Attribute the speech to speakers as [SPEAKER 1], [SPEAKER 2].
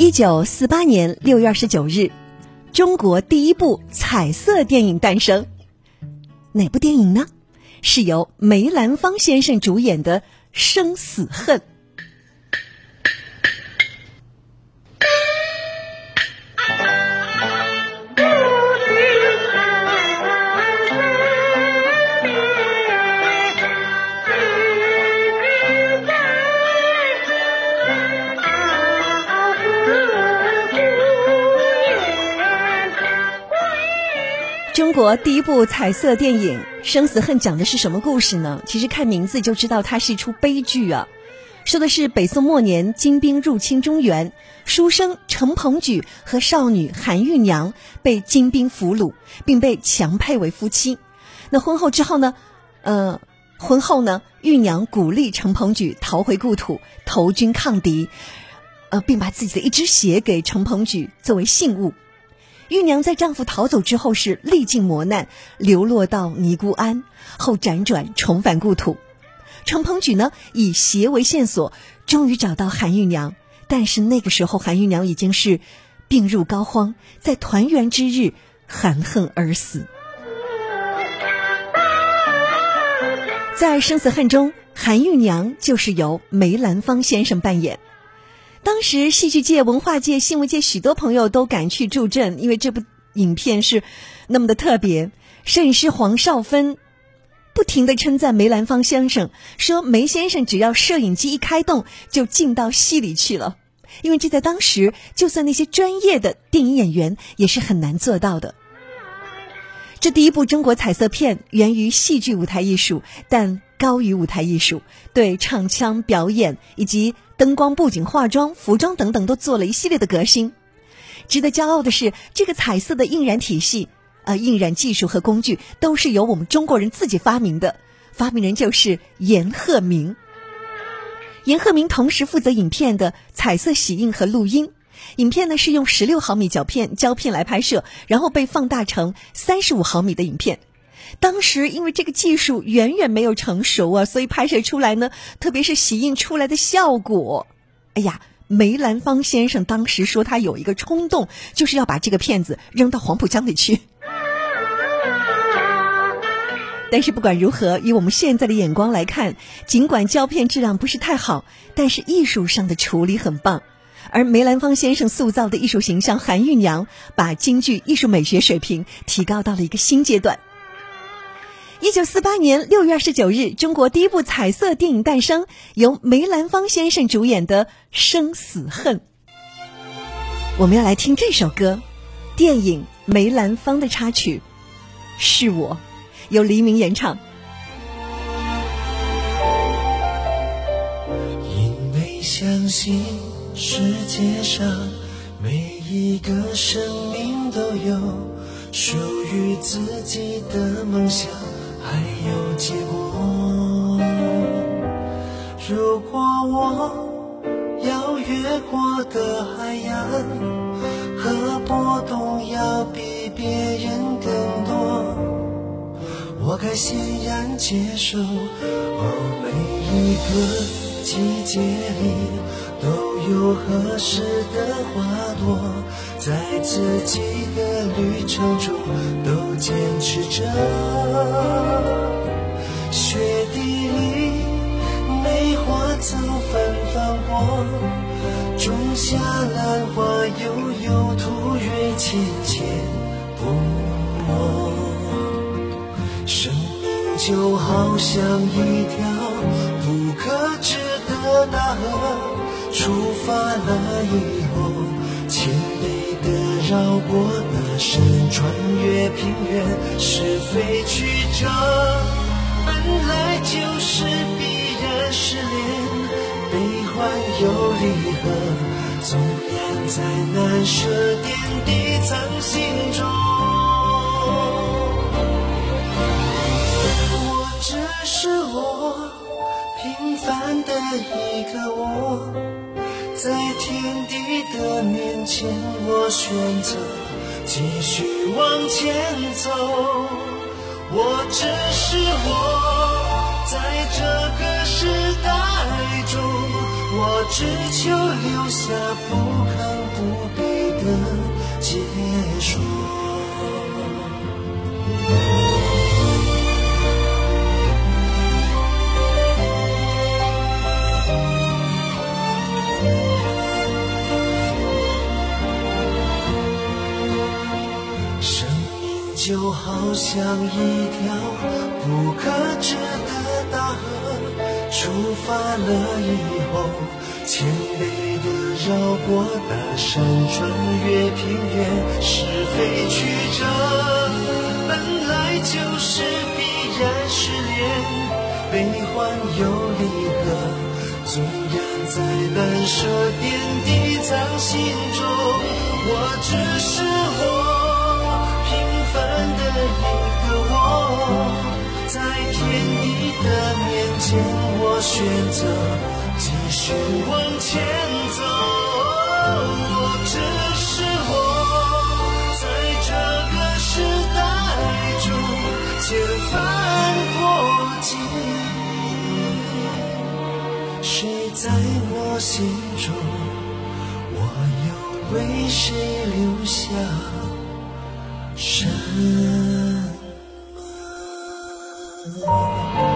[SPEAKER 1] 一九四八年六月二十九日，中国第一部彩色电影诞生。哪部电影呢？是由梅兰芳先生主演的《生死恨》。中国第一部彩色电影《生死恨》讲的是什么故事呢？其实看名字就知道它是一出悲剧啊。说的是北宋末年金兵入侵中原，书生程鹏举和少女韩玉娘被金兵俘虏，并被强配为夫妻。那婚后之后呢？呃，婚后呢，玉娘鼓励程鹏举逃回故土，投军抗敌，呃，并把自己的一只鞋给程鹏举作为信物。玉娘在丈夫逃走之后是历尽磨难，流落到尼姑庵，后辗转重返故土。程鹏举呢，以鞋为线索，终于找到韩玉娘。但是那个时候，韩玉娘已经是病入膏肓，在团圆之日含恨而死。在《生死恨》中，韩玉娘就是由梅兰芳先生扮演。当时戏剧界、文化界、新闻界许多朋友都赶去助阵，因为这部影片是那么的特别。摄影师黄少芬不停的称赞梅兰芳先生，说梅先生只要摄影机一开动，就进到戏里去了。因为这在当时，就算那些专业的电影演员也是很难做到的。这第一部中国彩色片源于戏剧舞台艺术，但高于舞台艺术，对唱腔表演以及。灯光、布景、化妆、服装等等，都做了一系列的革新。值得骄傲的是，这个彩色的印染体系，呃，印染技术和工具都是由我们中国人自己发明的。发明人就是严鹤鸣。严鹤鸣同时负责影片的彩色洗印和录音。影片呢是用十六毫米胶片胶片来拍摄，然后被放大成三十五毫米的影片。当时因为这个技术远远没有成熟啊，所以拍摄出来呢，特别是洗印出来的效果，哎呀，梅兰芳先生当时说他有一个冲动，就是要把这个片子扔到黄浦江里去。但是不管如何，以我们现在的眼光来看，尽管胶片质量不是太好，但是艺术上的处理很棒。而梅兰芳先生塑造的艺术形象韩玉娘，把京剧艺术美学水平提高到了一个新阶段。一九四八年六月二十九日，中国第一部彩色电影诞生，由梅兰芳先生主演的《生死恨》。我们要来听这首歌，电影梅兰芳的插曲《是我》，由黎明演唱。
[SPEAKER 2] 因为相信世界上每一个生命都有属于自己的梦想。还有结果。如果我要越过的海洋和波动要比别人更多，我该欣然接受。哦，每一个季节里都有合适的花朵，在自己的旅程中都坚持着。芳过，种下兰花，悠悠土蕊浅浅不没。生命就好像一条不可知的大河，出发了以后，千倍的绕过那山，穿越平原，是非曲折。本来就是必然失恋，欢又离合，纵然再难舍，点滴藏心中。我只是我，平凡的一个我，在天地的面前，我选择继续往前走。我只是我，只求留下不亢不卑的结束。就好像一条不可知的大河，出发了以后，千里的绕过大山，穿越平原，是非曲折，本来就是必然失联，悲欢又离合，纵然再难舍，点滴藏心中，我只是我平凡的一个我。在天地的面前，我选择继续往前走。我只是我，在这个时代中千帆过尽，谁在我心中，我又为谁留下什？么？